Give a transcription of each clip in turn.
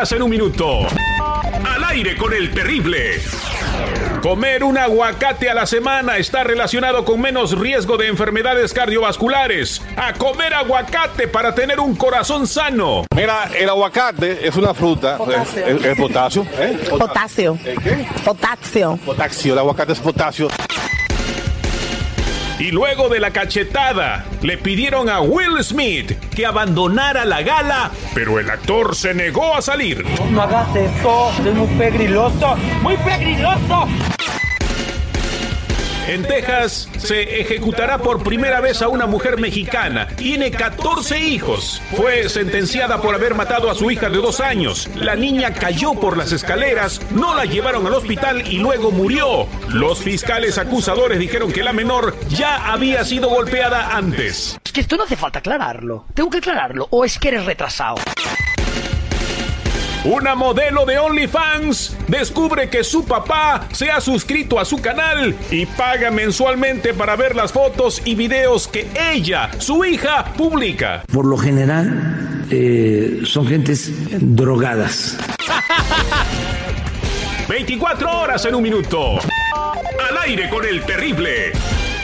24 horas en un minuto. Al aire con el terrible. Comer un aguacate a la semana está relacionado con menos riesgo de enfermedades cardiovasculares. A comer aguacate para tener un corazón sano. Mira, el aguacate es una fruta. Potasio. El, el potasio. ¿eh? Potasio. ¿El qué? Potasio. Potasio. El aguacate es potasio. Y luego de la cachetada, le pidieron a Will Smith que abandonara la gala, pero el actor se negó a salir. No hagas esto, es muy pegriloso, muy pegriloso. En Texas se ejecutará por primera vez a una mujer mexicana. Tiene 14 hijos. Fue sentenciada por haber matado a su hija de dos años. La niña cayó por las escaleras, no la llevaron al hospital y luego murió. Los fiscales acusadores dijeron que la menor ya había sido golpeada antes. Es que esto no hace falta aclararlo. Tengo que aclararlo. ¿O es que eres retrasado? Una modelo de OnlyFans descubre que su papá se ha suscrito a su canal y paga mensualmente para ver las fotos y videos que ella, su hija, publica. Por lo general eh, son gentes drogadas. 24 horas en un minuto. Al aire con el terrible.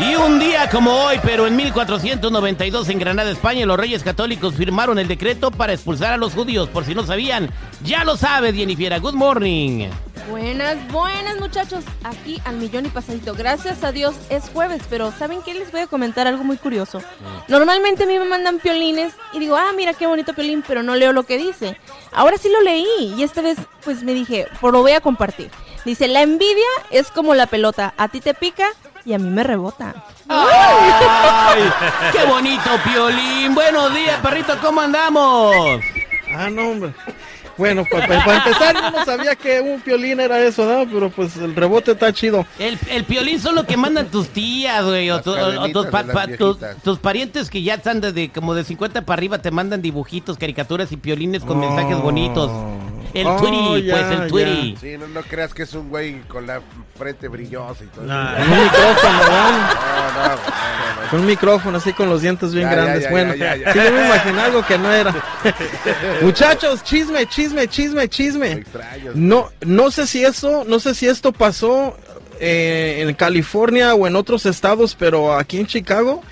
Y un día como hoy, pero en 1492 en Granada, España, los reyes católicos firmaron el decreto para expulsar a los judíos. Por si no sabían, ya lo sabe, Jennifer. Good morning. Buenas, buenas muchachos. Aquí al millón y pasadito. Gracias a Dios es jueves, pero ¿saben qué? Les voy a comentar algo muy curioso. Normalmente a mí me mandan piolines y digo, ah, mira qué bonito piolín, pero no leo lo que dice. Ahora sí lo leí y esta vez pues me dije, pues lo voy a compartir. Dice, la envidia es como la pelota, a ti te pica y a mí me rebota. ¡Ay! ¡Qué bonito, Piolín! Buenos días, perrito, ¿cómo andamos? Ah, no, hombre. Bueno, para empezar, yo no sabía que un piolín era eso, ¿no? Pero pues el rebote está chido. El, el piolín son lo que mandan tus tías, güey, o, Las tu- o- o tus, pa- de pa- tus- parientes que ya están desde como de 50 para arriba te mandan dibujitos, caricaturas y piolines con mensajes bonitos. El Oh, Twitty, ya, pues el Twitty. Sí, no, no creas que es un güey con la frente brillosa y todo. Nah, un micrófono, ¿verdad? No, no, no, no, no. Con un micrófono así con los dientes bien Ya, grandes. ya, bueno, ya, ya, sí, ya. yo me imaginé algo que no era. Muchachos, chisme, chisme, chisme, Me chisme. No, no sé si eso, no sé si esto pasó eh, en California o en otros estados, pero aquí en Chicago,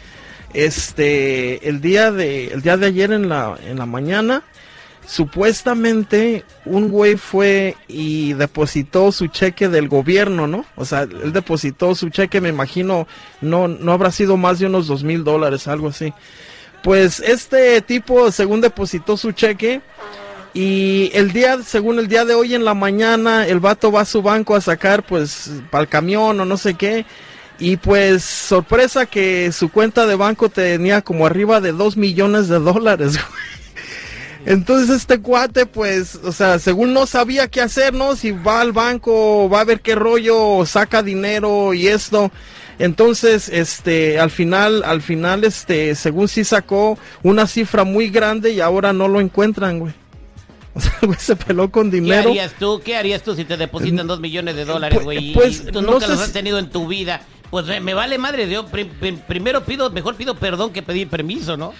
este, el día de, el día de ayer en la, en la mañana, supuestamente un güey fue y depositó su cheque del gobierno, ¿no? O sea, él depositó su cheque, me imagino, no, no habrá sido más de unos dos mil dólares, algo así. Pues este tipo, según depositó su cheque, y el día, según el día de hoy en la mañana, el vato va a su banco a sacar, pues, para el camión o no sé qué. Y pues, sorpresa que su cuenta de banco tenía como arriba de dos millones de dólares, güey. Entonces este cuate, pues, o sea, según no sabía qué hacer, ¿no? Si va al banco, va a ver qué rollo, saca dinero y esto. Entonces, este, al final, al final, este, según sí sacó una cifra muy grande y ahora no lo encuentran, güey. O sea, güey se peló con ¿Qué dinero. harías tú? ¿Qué harías tú si te depositan dos millones de dólares, Pues- güey? pues, y tú no nunca sé los has tenido en tu vida. Pues me, vale madre, yo pri- pri- primero pido, mejor pido perdón que pedir permiso, ¿no?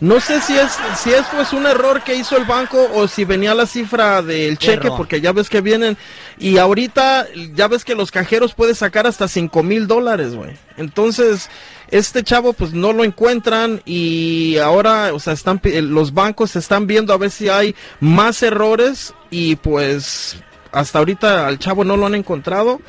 No sé si es, si es pues un error que hizo el banco o si venía la cifra del cheque, Error. porque ya ves que vienen, y ahorita ya ves que los cajeros pueden sacar hasta cinco mil dólares, güey. Entonces, este chavo pues no lo encuentran y ahora, o sea, están, eh, los bancos están viendo a ver si hay más errores y pues hasta ahorita al chavo no lo han encontrado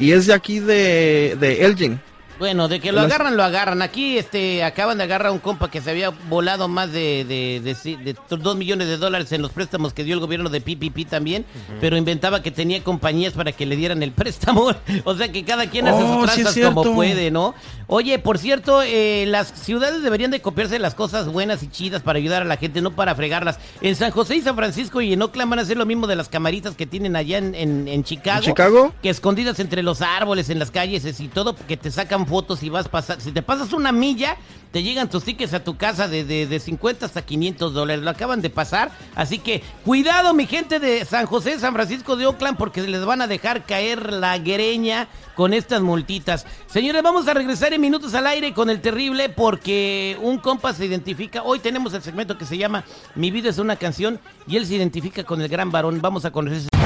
y es de aquí de, de Elgin. Bueno, de que lo agarran, lo agarran. Aquí este, acaban de agarrar a un compa que se había volado más de, de, de, de 2 millones de dólares en los préstamos que dio el gobierno de PPP también, pero inventaba que tenía compañías para que le dieran el préstamo. o sea que cada quien hace Oh, sus sí es tranzas como puede, ¿no? Oye, por cierto, eh, las ciudades deberían de copiarse las cosas buenas y chidas para ayudar a la gente, no para fregarlas. En San José y San Francisco y en Oakland van a hacer lo mismo de las camaritas que tienen allá en, en, en Chicago. ¿En Chicago? Que escondidas entre los árboles, en las calles y todo, que te sacan fotos y vas pasar. Si te pasas una milla, te llegan tus tickets a tu casa de, de, de 50 hasta 500 dólares. Lo acaban de pasar. Así que cuidado, mi gente de San José, San Francisco de Oakland, porque les van a dejar caer la greña con estas multitas. Señores, vamos a regresar en minutos al aire con el terrible, porque un compa se identifica. Hoy tenemos el segmento que se llama Mi vida es una canción y él se identifica con el gran varón. Vamos a conocer.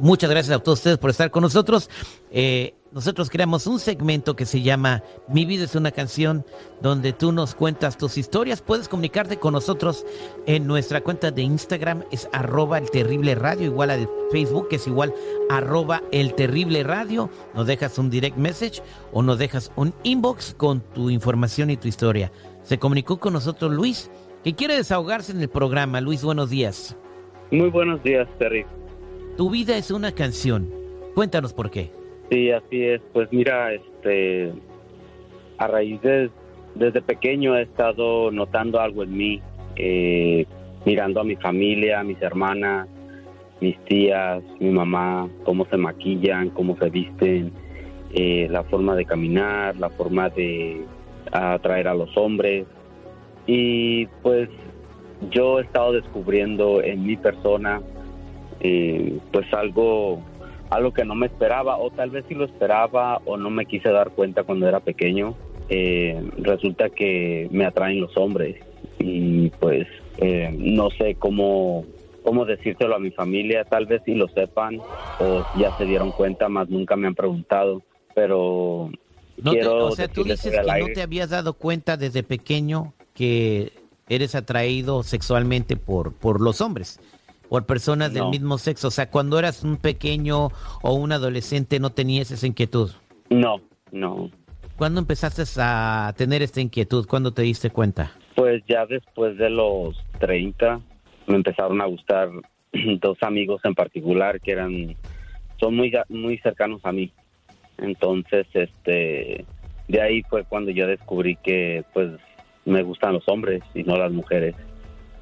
Muchas gracias a todos ustedes por estar con nosotros. Eh, nosotros creamos un segmento que se llama Mi vida es una canción, donde tú nos cuentas tus historias. Puedes comunicarte con nosotros en nuestra cuenta de Instagram, es arroba el terrible radio, igual a de Facebook, que es igual arroba el terrible radio. Nos dejas un direct message o nos dejas un inbox con tu información y tu historia. Se comunicó con nosotros Luis, que quiere desahogarse en el programa. Luis, buenos días. Muy buenos días, Terry. Tu vida es una canción. Cuéntanos por qué. Sí, así es. Pues mira, este, a raíz de desde pequeño he estado notando algo en mí, eh, mirando a mi familia, a mis hermanas, mis tías, mi mamá, cómo se maquillan, cómo se visten, eh, la forma de caminar, la forma de atraer a los hombres. Y pues yo he estado descubriendo en mi persona pues algo algo que no me esperaba o tal vez sí lo esperaba o no me quise dar cuenta cuando era pequeño. Eh, resulta que me atraen los hombres y pues eh, no sé cómo cómo decírselo a mi familia tal vez si lo sepan o ya se dieron cuenta más nunca me han preguntado pero No te- quiero o sea, tú dices que no te habías dado cuenta desde pequeño que eres atraído sexualmente por, por los hombres, por personas del No. mismo sexo. O sea, cuando eras un pequeño o un adolescente no tenías esa inquietud. no no ¿Cuándo empezaste a tener esta inquietud? ¿Cuándo te diste cuenta? Pues ya después de los 30 me empezaron a gustar dos amigos en particular que eran son muy muy cercanos a mí. Entonces, este de ahí fue cuando yo descubrí que pues me gustan los hombres y no las mujeres.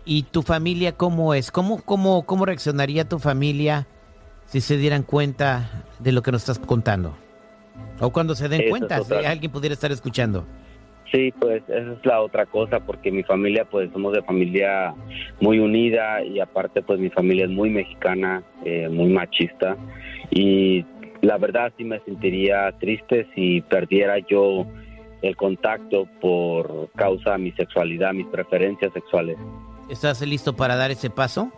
¿Y tu familia cómo es? ¿Cómo, cómo, cómo reaccionaría tu familia si se dieran cuenta de lo que nos estás contando? O cuando se den cuenta, si alguien pudiera estar escuchando. Sí, pues esa es la otra cosa, porque mi familia, pues somos de familia muy unida y aparte, pues mi familia es muy mexicana, eh, muy machista y la verdad sí me sentiría triste si perdiera yo el contacto por causa de mi sexualidad, mis preferencias sexuales. ¿Estás listo para dar ese paso?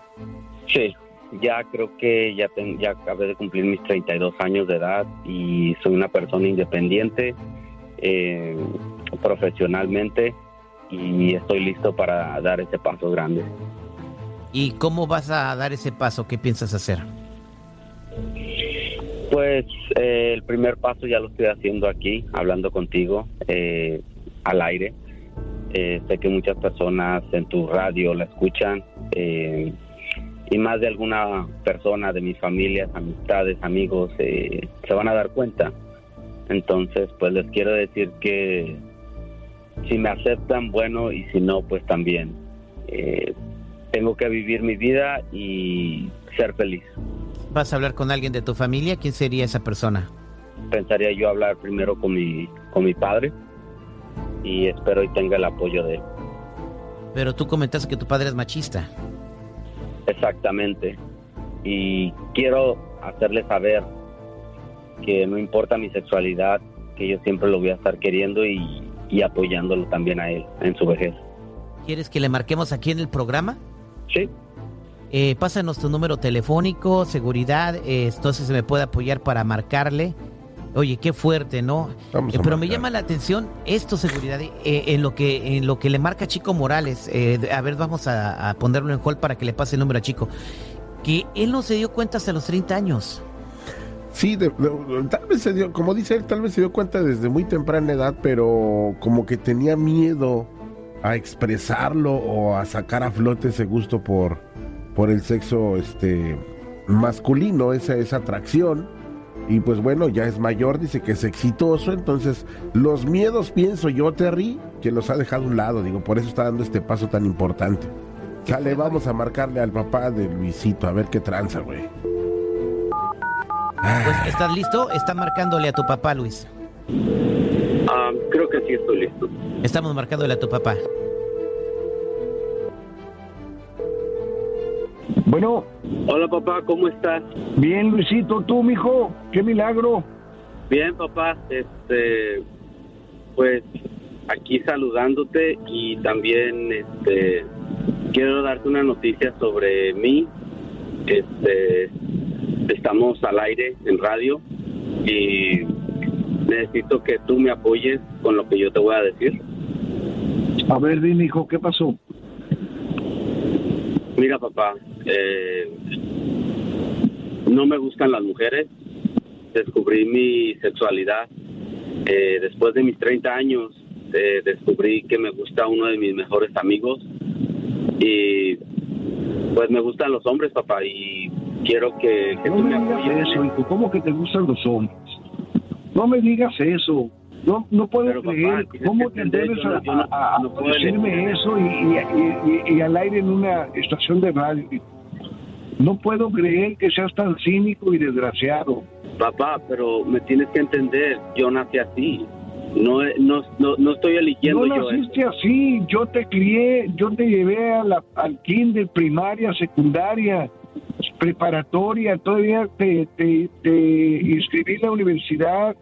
Sí, ya creo que ya, ten- ya acabé de cumplir mis 32 años de edad y soy una persona independiente eh, profesionalmente y estoy listo para dar ese paso grande. ¿Y cómo vas a dar ese paso? ¿Qué piensas hacer? Pues eh, el primer paso ya lo estoy haciendo aquí, hablando contigo eh, al aire. Eh, sé que muchas personas en tu radio la escuchan eh, y más de alguna persona de mis familias, amistades, amigos eh, se van a dar cuenta. Entonces, pues les quiero decir que si me aceptan, bueno, y si no, pues también. Eh, tengo que vivir mi vida y ser feliz. ¿Vas a hablar con alguien de tu familia? ¿Quién sería esa persona? pensaría yo hablar primero con mi con mi padre y espero y tenga el apoyo de él. Pero tú comentaste que tu padre es machista. Exactamente. Y quiero hacerle saber que no importa mi sexualidad, que yo siempre lo voy a estar queriendo y y apoyándolo también a él en su vejez. ¿Quieres que le marquemos aquí en el programa? Sí. Eh, pásanos tu número telefónico, seguridad, eh, entonces se me puede apoyar para marcarle. Oye, qué fuerte, ¿no? Eh, pero me llama la atención esto, seguridad, eh, en lo que en lo que le marca Chico Morales. eh, a ver, vamos a, a ponerlo en hold para que le pase el número a Chico. Que él no se dio cuenta hasta los 30 años. Sí, de- de- tal vez se dio, como dice él, tal vez se dio cuenta desde muy temprana edad, pero como que tenía miedo a expresarlo o a sacar a flote ese gusto por, por el sexo este masculino, esa, esa atracción. Y pues bueno, ya es mayor, dice que es exitoso, entonces los miedos, pienso yo, Terry, que los ha dejado a un lado, digo, por eso está dando este paso tan importante. Sale, vamos a marcarle al papá de Luisito, a ver qué tranza, güey. Pues, ¿estás listo? Está marcándole a tu papá, Luis. Ah, creo que sí estoy listo. Estamos marcándole a tu papá. Bueno. Hola papá, ¿cómo estás? Bien, Luisito, tú, mijo, qué milagro. Bien, papá. Este, pues aquí saludándote y también, este, quiero darte una noticia sobre mí. Este, estamos al aire en radio y necesito que tú me apoyes con lo que yo te voy a decir. A ver, dime, hijo, ¿qué pasó? Mira, papá, eh, no me gustan las mujeres. Descubrí mi sexualidad. Eh, después de mis 30 años, eh, descubrí que me gusta uno de mis mejores amigos. Y pues me gustan los hombres, papá, y quiero que, que No tú me digas eso, hijo, ¿cómo que te gustan los hombres? No me digas eso. No, no puedo Pero, creer cómo te atreves a, no- decirme eso y, y- y- y- y al aire en una estación de radio. No puedo creer que seas tan cínico y desgraciado. Papá, pero me tienes que entender, yo nací así. No, no, no, no estoy eligiendo No yo naciste así, yo te crié, yo te llevé a la, al kinder, primaria, secundaria, preparatoria, todavía te, te, te inscribí en la universidad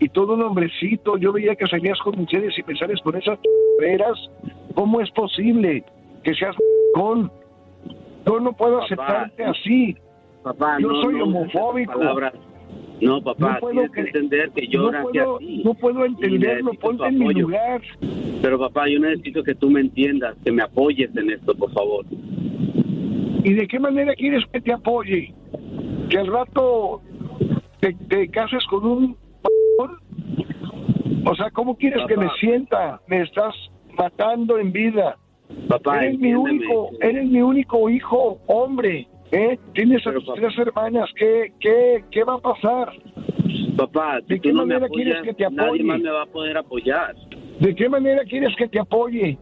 y todo un hombrecito, yo veía que salías con mujeres y pensares con esas veras, ¿cómo es posible que seas con? Yo no puedo Papá, aceptarte así. Papá, yo no, soy no homofóbico. No, papá, No puedo tienes que entender que yo no puedo, así. no puedo entenderlo, ponte en mi lugar. Pero papá, yo necesito que tú me entiendas, que me apoyes en esto, por favor. ¿Y de qué manera quieres que te apoye? ¿Que al rato te, te cases con un... O sea, ¿cómo quieres que me sienta? Me estás matando en vida. Papá, eres mi único, eres mi único hijo, hombre. ¿eh? Tienes a tus tres hermanas. ¿Qué, qué, ¿Qué va a pasar? Papá, si ¿De tú qué no me manera apoyas, quieres que te nadie apoye? más me va a poder apoyar. ¿De qué manera quieres que te apoye?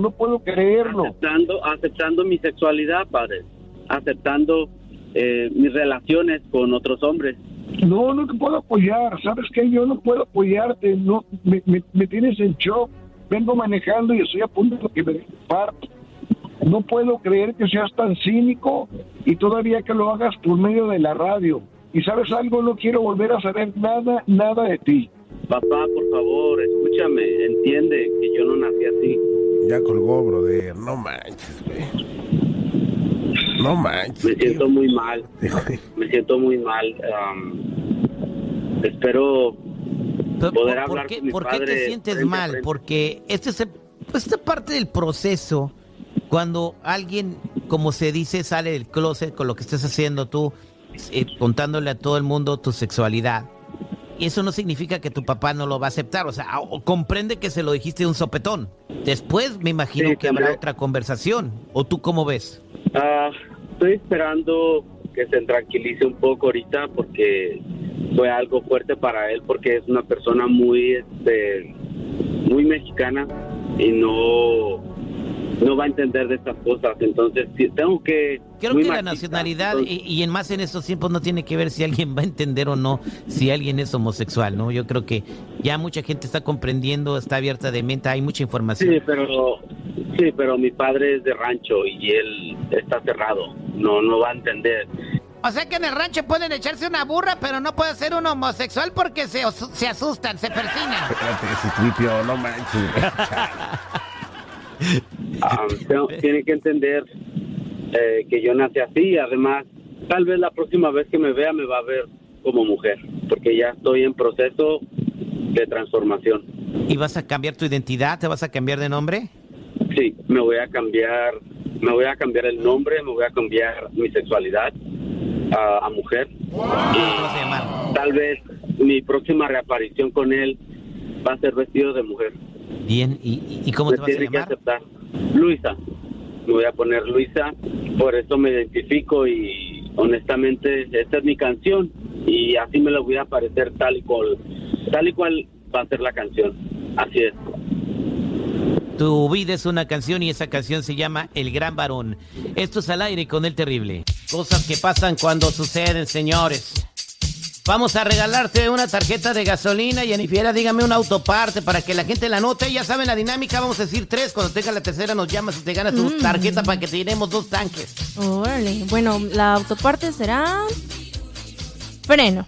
No puedo creerlo. Aceptando, aceptando mi sexualidad, padre. Aceptando eh, mis relaciones con otros hombres. No, no te puedo apoyar. ¿Sabes qué? Yo no puedo apoyarte. No, me, me- me tienes en shock. Vengo manejando y estoy a punto de que me parto. No puedo creer que seas tan cínico y todavía que lo hagas por medio de la radio. Y sabes algo, no quiero volver a saber nada, nada de ti. Papá, por favor, escúchame, entiende que yo no nací así. Ya colgó, brother. No manches, güey. No manches. Me siento muy mal. Me siento muy mal. am, espero poder ¿Por hablar qué, con mi por qué padre. te sientes mal? Porque este es, pues, esta parte del proceso, cuando alguien, como se dice, sale del closet con lo que estás haciendo tú, eh, contándole a todo el mundo tu sexualidad. Y eso no significa que tu papá no lo va a aceptar. O sea, comprende que se lo dijiste un sopetón. Después me imagino Sí, que habrá tendré- otra conversación. ¿O tú cómo ves? Ah, estoy esperando que se tranquilice un poco ahorita porque fue algo fuerte para él porque es una persona muy este muy mexicana y no no va a entender de estas cosas entonces tengo que Creo que la nacionalidad, entonces- y, y en más en estos tiempos, no tiene que ver si alguien va a entender o no si alguien es homosexual, ¿no? Yo creo que ya mucha gente está comprendiendo, está abierta de mente, hay mucha información. Sí, pero sí, pero mi padre es de rancho y él está cerrado. No, no va a entender. O sea que en el rancho pueden echarse una burra, pero no puede ser un homosexual porque se, os- se asustan, se persinan. Espérate, ese tripio, no manches. Ah, tengo- tiene que entender eh, que yo nací así. Además, tal vez la próxima vez que me vea me va a ver como mujer, porque ya estoy en proceso de transformación. ¿Y vas a cambiar tu identidad? ¿Te vas a cambiar de nombre? Sí, me voy a cambiar, me voy a cambiar el nombre, me voy a cambiar mi sexualidad a, a mujer. Y tal vez mi próxima reaparición con él va a ser vestido de mujer. Bien, ¿y, cómo me te vas a que llamar? aceptar. Luisa. Me voy a poner Luisa, por eso me identifico y honestamente esta es mi canción y así me la voy a aparecer tal y cual, tal y cual va a ser la canción. Así es. Tu vida es una canción y esa canción se llama El Gran Varón. Esto es al aire con el terrible. Cosas que pasan cuando suceden, señores. Vamos a regalarte una tarjeta de gasolina y Anifiera, dígame una autoparte para que la gente la note. Ya saben la dinámica, vamos a decir tres. Cuando tenga la tercera nos llamas y te ganas tu Mm. tarjeta para que te llenemos dos tanques. Órale. Bueno, la autoparte será. Freno.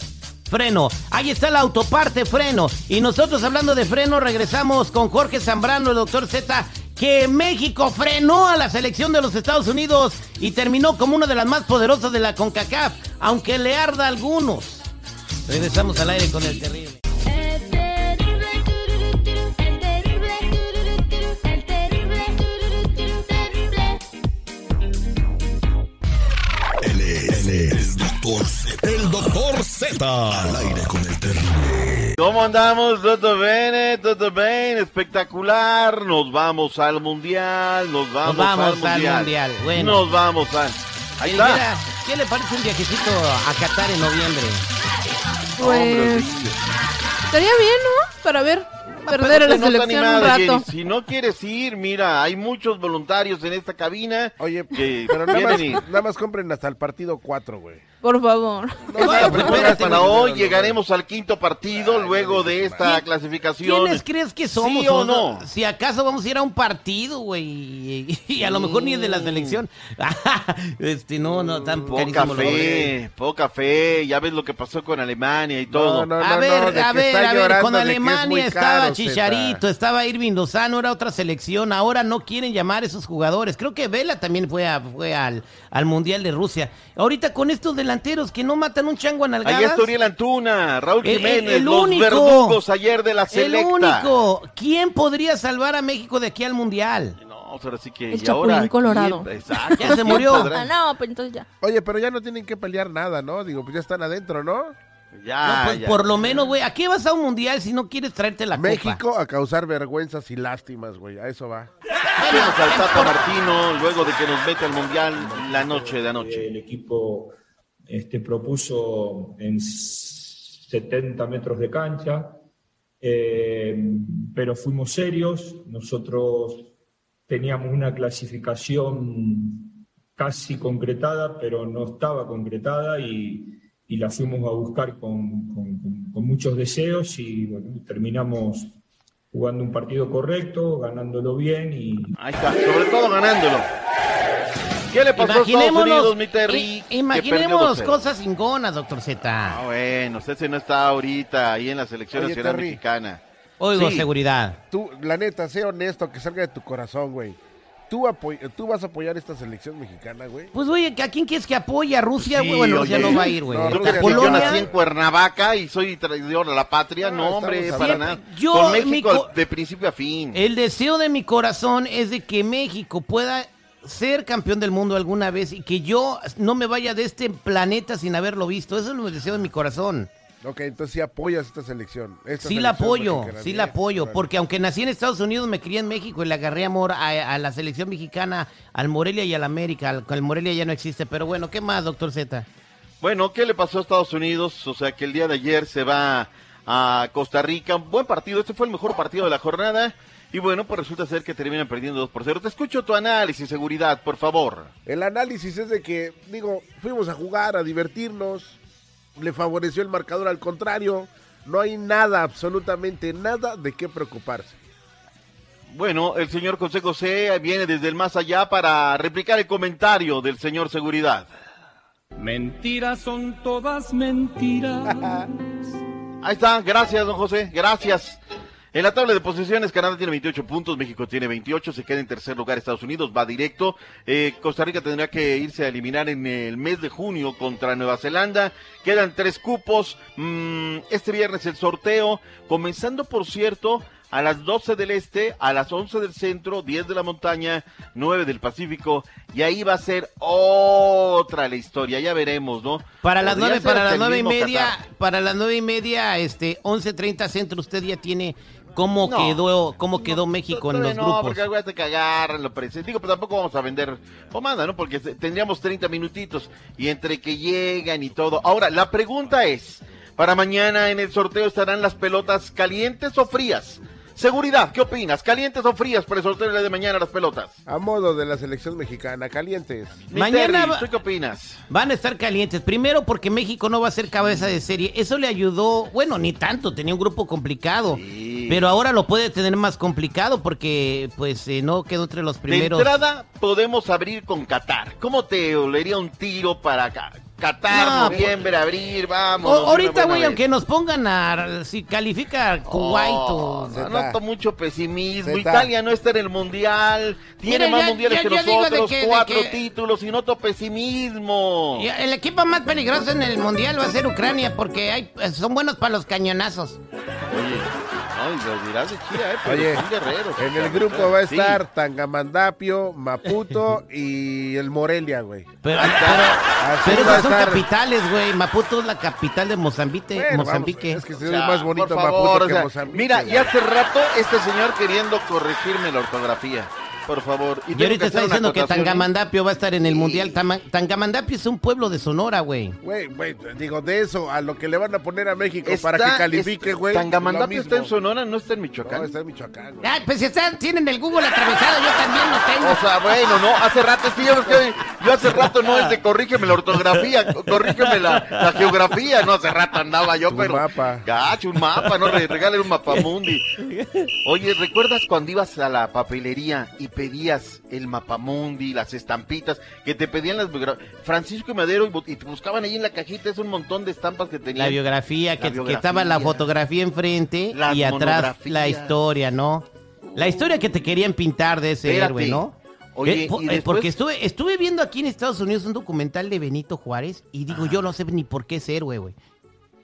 Freno. Ahí está la autoparte freno. Y nosotros hablando de freno, regresamos con Jorge Zambrano, el doctor Z, que México frenó a la selección de los Estados Unidos y terminó como una de las más poderosas de la CONCACAF, aunque le arda a algunos. Regresamos al aire con el terrible. Él es, es doctor Z. El doctor Z. Al aire con el terrible. ¿Cómo andamos? Todo bien, todo bien, espectacular. Nos vamos al mundial, nos vamos, vamos al al mundial. Mundial, bueno. Nos vamos al. Ahí está. mira, ¿Qué le parece un viajecito a Qatar en noviembre? Pues. Estaría bien, ¿no? Para ver. Perder a la no está selección un animada, rato. Jenny. Si no quieres ir, mira, hay muchos voluntarios en esta cabina. Oye, que pero nada más, nada compren hasta el partido 4, güey. Por favor. No espérate, para hoy, llegaremos al quinto partido luego de esta clasificación. ¿Quiénes crees que somos? ¿Sí o no? Si acaso vamos a ir a un partido, güey. Y, y a lo mejor ni de la selección. este, no, no, tan Poca fe, poca fe. Ya ves lo que pasó con Alemania y todo. no, a ver, a ver, a ver, con Alemania estaba Chicharito, estaba Irving Lozano, era otra selección, ahora no quieren llamar a esos jugadores. Creo que Vela también fue, a- fue al, al Mundial de Rusia. Ahorita con estos delanteros que no matan un chango a nalgadas. Ahí está Uriel Antuna, Raúl El- el- Jiménez, el los único. verdugos ayer de la El selecta. único. ¿Quién podría salvar a México de aquí al Mundial? No, ahora sí que... El y ahora, Colorado. ¿quién? Exacto, Ya se ¿quién murió. Ah, no, pues entonces ya. Oye, pero ya no tienen que pelear nada, ¿no? Digo, pues ya están adentro, ¿no? Ya, No, pues ya. por lo menos, güey, ¿a qué vas a un mundial si no quieres traerte la copa? México a causar vergüenzas y lástimas, güey. A eso va. Vemos al Tata Martino luego de que nos mete al Mundial la noche de anoche. El equipo este, propuso en 70 metros de cancha, eh, pero fuimos serios. Nosotros teníamos una clasificación casi concretada, pero no estaba concretada y, y la fuimos a buscar con, con- muchos deseos y bueno, terminamos jugando un partido correcto, ganándolo bien y... Ahí está, sobre todo ganándolo. ¿Qué le pasó a Estados Imaginémonos, Unidos, mi Terry? imaginémonos perdió 2-0? cosas ingonas, doctor Z. Ah, bueno, usted no está ahorita ahí en la selección Oye, nacional Terry. mexicana. Oigo, Sí. seguridad. Tú, la neta, sé honesto, que salga de tu corazón, güey. ¿Tú, apoy- ¿Tú vas a apoyar esta selección mexicana, güey? Pues oye, ¿a quién quieres que apoye? ¿A Rusia? Sí, güey? bueno, Rusia no va a ir, güey. No, que Polonia. Yo nací en Cuernavaca y soy traidor a la patria. No, Ah, hombre, estamos para nada. Yo, Con México co- de principio a fin. El deseo de mi corazón es de que México pueda ser campeón del mundo alguna vez y que yo no me vaya de este planeta sin haberlo visto. Eso es el deseo de mi corazón. Ok, entonces sí apoyas esta selección. esta Sí la apoyo, sí la apoyo, porque aunque nací en Estados Unidos, me crié en México y le agarré amor a, a la selección mexicana, al Morelia y al América. Al, al Morelia ya no existe, pero bueno, ¿qué más, doctor Z? Bueno, ¿qué le pasó a Estados Unidos? O sea, que el día de ayer se va a Costa Rica. Un buen partido, este fue el mejor partido de la jornada. Y bueno, pues resulta ser que terminan perdiendo 2 por 0. Te escucho tu análisis, seguridad, por favor. El análisis es de que, digo, fuimos a jugar, a divertirnos, le favoreció el marcador al contrario, no hay nada, absolutamente nada de qué preocuparse. Bueno, el señor José José viene desde el más allá para replicar el comentario del señor Seguridad. Mentiras son todas mentiras. Ahí está, gracias, don José, gracias. En la tabla de posiciones, Canadá tiene 28 puntos, México tiene 28, se queda en tercer lugar Estados Unidos, va directo. Eh, Costa Rica tendrá que irse a eliminar en el mes de junio contra Nueva Zelanda. Quedan tres cupos. Mm, este viernes el sorteo, comenzando por cierto a las 12 del este, a las 11 del centro, 10 de la montaña, 9 del Pacífico, y ahí va a ser otra la historia, ya veremos, ¿no? Para las Podría nueve, ser para hasta las el nueve y mismo media, Qatar. para las nueve y media, este, 11.30 centro, usted ya tiene cómo No. quedó, cómo quedó México en los no, grupos. porque acuérdate que agarran lo presente. Digo, pero tampoco vamos a vender pomada, ¿no? Porque tendríamos 30 minutitos y entre que llegan y todo. Ahora, la pregunta es, para mañana en el sorteo estarán las pelotas calientes o frías. Seguridad, ¿qué opinas? ¿Calientes o frías para el sorteo de mañana las pelotas? A modo de la selección mexicana, calientes. Mi Mañana Terry, ¿tú qué opinas? Van a estar calientes. Primero porque México no va a ser cabeza de serie. Eso le ayudó, bueno, ni tanto, tenía un grupo complicado. Pero ahora lo puede tener más complicado porque pues eh, no quedó entre los primeros. De entrada, podemos abrir con Qatar. ¿Cómo te olería un tiro para acá? Qatar, No, noviembre, abrir, vamos. O- ahorita, güey, aunque nos pongan a si califica Kuwait o No, noto mucho pesimismo. Zeta. Italia no está en el mundial. Tiene más ya- mundiales ya- que nosotros. que- cuatro que- títulos y noto pesimismo. Y el equipo más peligroso en el mundial va a ser Ucrania porque hay, son buenos para los cañonazos. Oye, ay, dirás de chida, ¿eh? Pero Oye, guerreros. en el grupo va a Sí. estar Tangamandapio, Maputo y el Morelia, güey. Pero, Así pero esas son capitales, güey. Maputo es la capital de Mozambique. Bueno, Mozambique. vamos, es que se O más bonito Maputo que o sea, Mozambique. Mira, y hace rato este señor queriendo corregirme la ortografía. Por favor. Y tengo ahorita está diciendo que ¿eh? Tangamandapio va a estar en el mundial. Tama- Tangamandapio es un pueblo de Sonora, güey. Güey, güey, digo, de eso a lo que le van a poner a México Está- para que califique, es- güey. Tangamandapio está en. Sonora, no está en Michoacán. No, está en Michoacán, güey. Ah, pues si están, tienen el Google atravesado, yo también lo tengo. O sea, bueno, no, hace rato, es que yo, hace rato no es de corrígeme la ortografía, co- corrígeme la, la geografía, no, hace rato andaba yo, Un pero... mapa. Gacho, un mapa, no, Re- regalen un mapamundi. Oye, ¿recuerdas cuando ibas a la papelería y pedías el mapamundi, las estampitas, que te pedían las... Francisco Madero y, te buscaban ahí en la cajita, es un montón de estampas que tenían. La biografía, La que, que estaba la fotografía enfrente y atrás la historia, ¿no? La historia que te querían pintar de ese Espérate. héroe, ¿no? Oye, Eh, po- eh, después- Porque estuve, estuve viendo aquí en Estados Unidos un documental de Benito Juárez y digo, yo no sé ni por qué ese héroe, güey.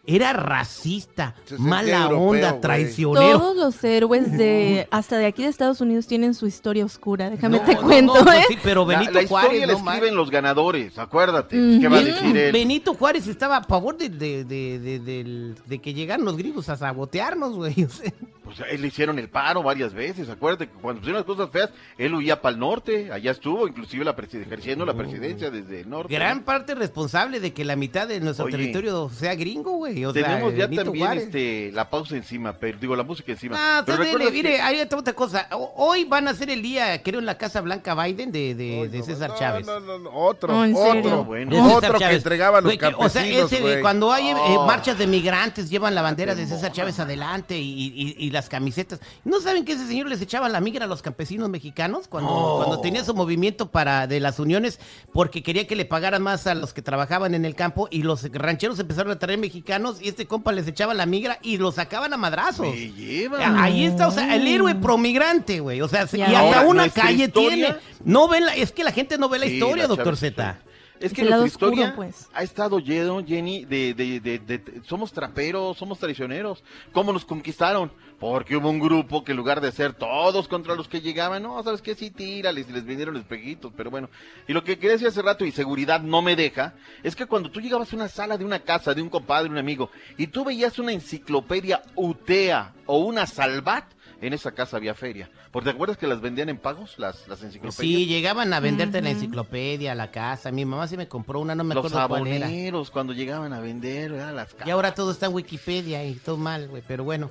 Era racista, Se mala europeo, onda, traicionero. Todos los héroes de hasta de aquí de Estados Unidos tienen su historia oscura. Déjame No, te no, cuento, no, pues ¿eh? sí, pero La- Benito la, historia Juárez, la escriben los ganadores, acuérdate. ¿Qué va a decir él? Benito Juárez estaba a favor de, de, de, de- que llegaran los gringos a sabotearnos, güey. o sea. Pues a él le hicieron el paro varias veces, acuérdate que cuando pusieron las cosas feas, él huía para el norte, allá estuvo, inclusive la ejerciendo la presidencia desde el norte. Gran parte responsable de que la mitad de nuestro Oye. territorio sea gringo, güey. O sea, Tenemos ya Benito también Juárez. este, la pausa encima, pero digo, la música encima. Ah, pero usted dele, que- mire, ahí está otra cosa. O- Hoy van a ser el día, creo, en la Casa Blanca Biden de, de, de César Chávez. No, no, no, otro, No, otro, Bueno. De César otro que entregaba a los Güey, que, O sea, campesinos, ese, güey. cuando hay eh, marchas de migrantes, llevan la bandera de César Chávez adelante y, y- y las camisetas. ¿No saben que ese señor les echaba la migra a los campesinos mexicanos cuando, Oh. cuando tenía su movimiento para de las uniones porque quería que le pagaran más a los que trabajaban en el campo y los rancheros empezaron a traer mexicanos y este compa les echaba la migra y los sacaban a madrazos. Me lleva. Ah, Ahí está, o sea, el héroe promigrante, güey. O sea, Ya. y hasta Ahora, una calle historia- tiene. No ve la- es que la gente no ve la Sí, historia, la doctor Z. Es que nuestra historia pues. ha estado lleno, Jenny, de, de, de, de- somos traperos, somos traicioneros. ¿Cómo nos conquistaron? Porque hubo un grupo que en lugar de ser todos contra los que llegaban, no, ¿sabes qué? Sí, tírales, y les vinieron espejitos, pero bueno. Y lo que quería decir hace rato, y seguridad no me deja, es que cuando tú llegabas a una sala de una casa, de un compadre, un amigo, y tú veías una enciclopedia UTEA o una Salvat, en esa casa había feria. Porque te acuerdas que las vendían en pagos, las, las enciclopedias. Sí, llegaban a venderte la enciclopedia, la casa. Mi mamá sí me compró una, no me los acuerdo cuál era. aboneros cuando llegaban a vender ¿verdad? las Y ahora todo está en Wikipedia y todo mal, güey, pero bueno.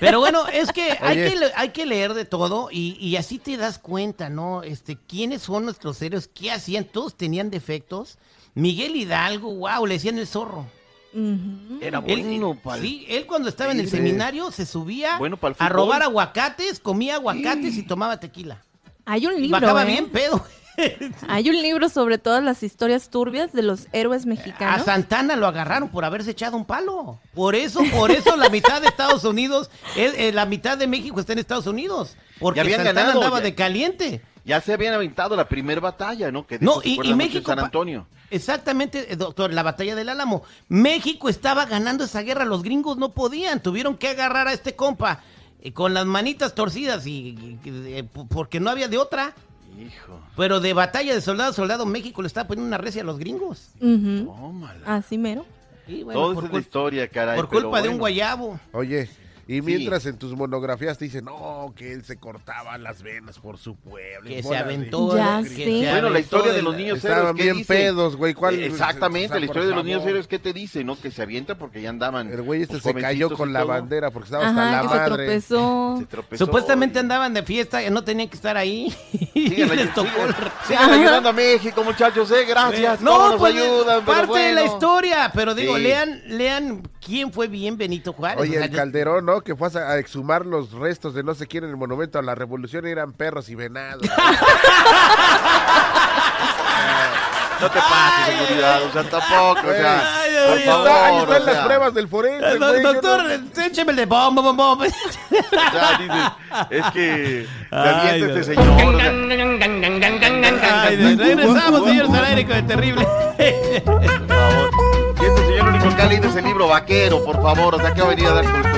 Pero bueno, es que hay, que hay que leer de todo y, y así te das cuenta, ¿no? Este, ¿quiénes son nuestros héroes? ¿Qué hacían? Todos tenían defectos. Miguel Hidalgo, wow, le decían el zorro. Era Él- bueno pa'l- sí, él cuando estaba en el seminario se subía Bueno a robar aguacates, comía aguacates y tomaba tequila. Hay un libro, bajaba ¿eh? bien pedo. Hay un libro sobre todas las historias turbias de los héroes A mexicanos. Santana lo agarraron por haberse echado un palo. Por eso, por eso la mitad de Estados Unidos, es- eh, la mitad de México está en Estados Unidos. Porque Ya habían Santana ganado, andaba ya. de caliente. Ya se habían aventado la primera batalla, ¿no? Que No, y, fue y México. San Antonio. Exactamente, eh, doctor, la batalla del Álamo. México estaba ganando esa guerra, los gringos no podían, tuvieron que agarrar a este compa eh, con las manitas torcidas y, y- y- eh, porque no había de otra. Hijo. Pero de batalla de soldado a soldado, México le estaba poniendo una recia a los gringos. Ujú. Así mero. Sí, bueno, Todo por es la historia, caray. por culpa de un guayabo. Oye, y mientras en tus monografías te dicen, no, que él se cortaba las venas por su pueblo. Que se aventó. Ya que se Bueno, la aventó historia de los niños Estaban héroes, ¿qué bien dice? pedos, güey, ¿cuál- Eh, Exactamente, o sea, la historia de los niños héroes, ¿qué te dice, no? Que se avienta porque ya andaban. El güey este pues, se cayó con la todo. bandera porque estaba hasta la que se madre. tropezó. Se tropezó Supuestamente y- andaban de fiesta, no tenían que estar ahí. y Sigan, ayudando a México, muchachos, eh, gracias. No, pues ayudan, parte de la historia, pero digo, Sí. lean, lean quién fue bien Benito Juárez. Oye, o sea, el Calderón, ¿no? Que fue a, exhumar los restos de no sé quién en el monumento a la revolución y eran perros y venados. No te pases, seguridad, o sea, tampoco, o sea, Ay, por ay, ahí favor, está, ahí o están las sea, pruebas del forense, Eh, güey. Doctor, no- écheme el de bom, bom, bom. o sea, dices, es que no. este señor, o sea, Ay, regresamos, señores, al aire con el terrible. Es el libro vaquero, por favor, o sea, que va a venir a dar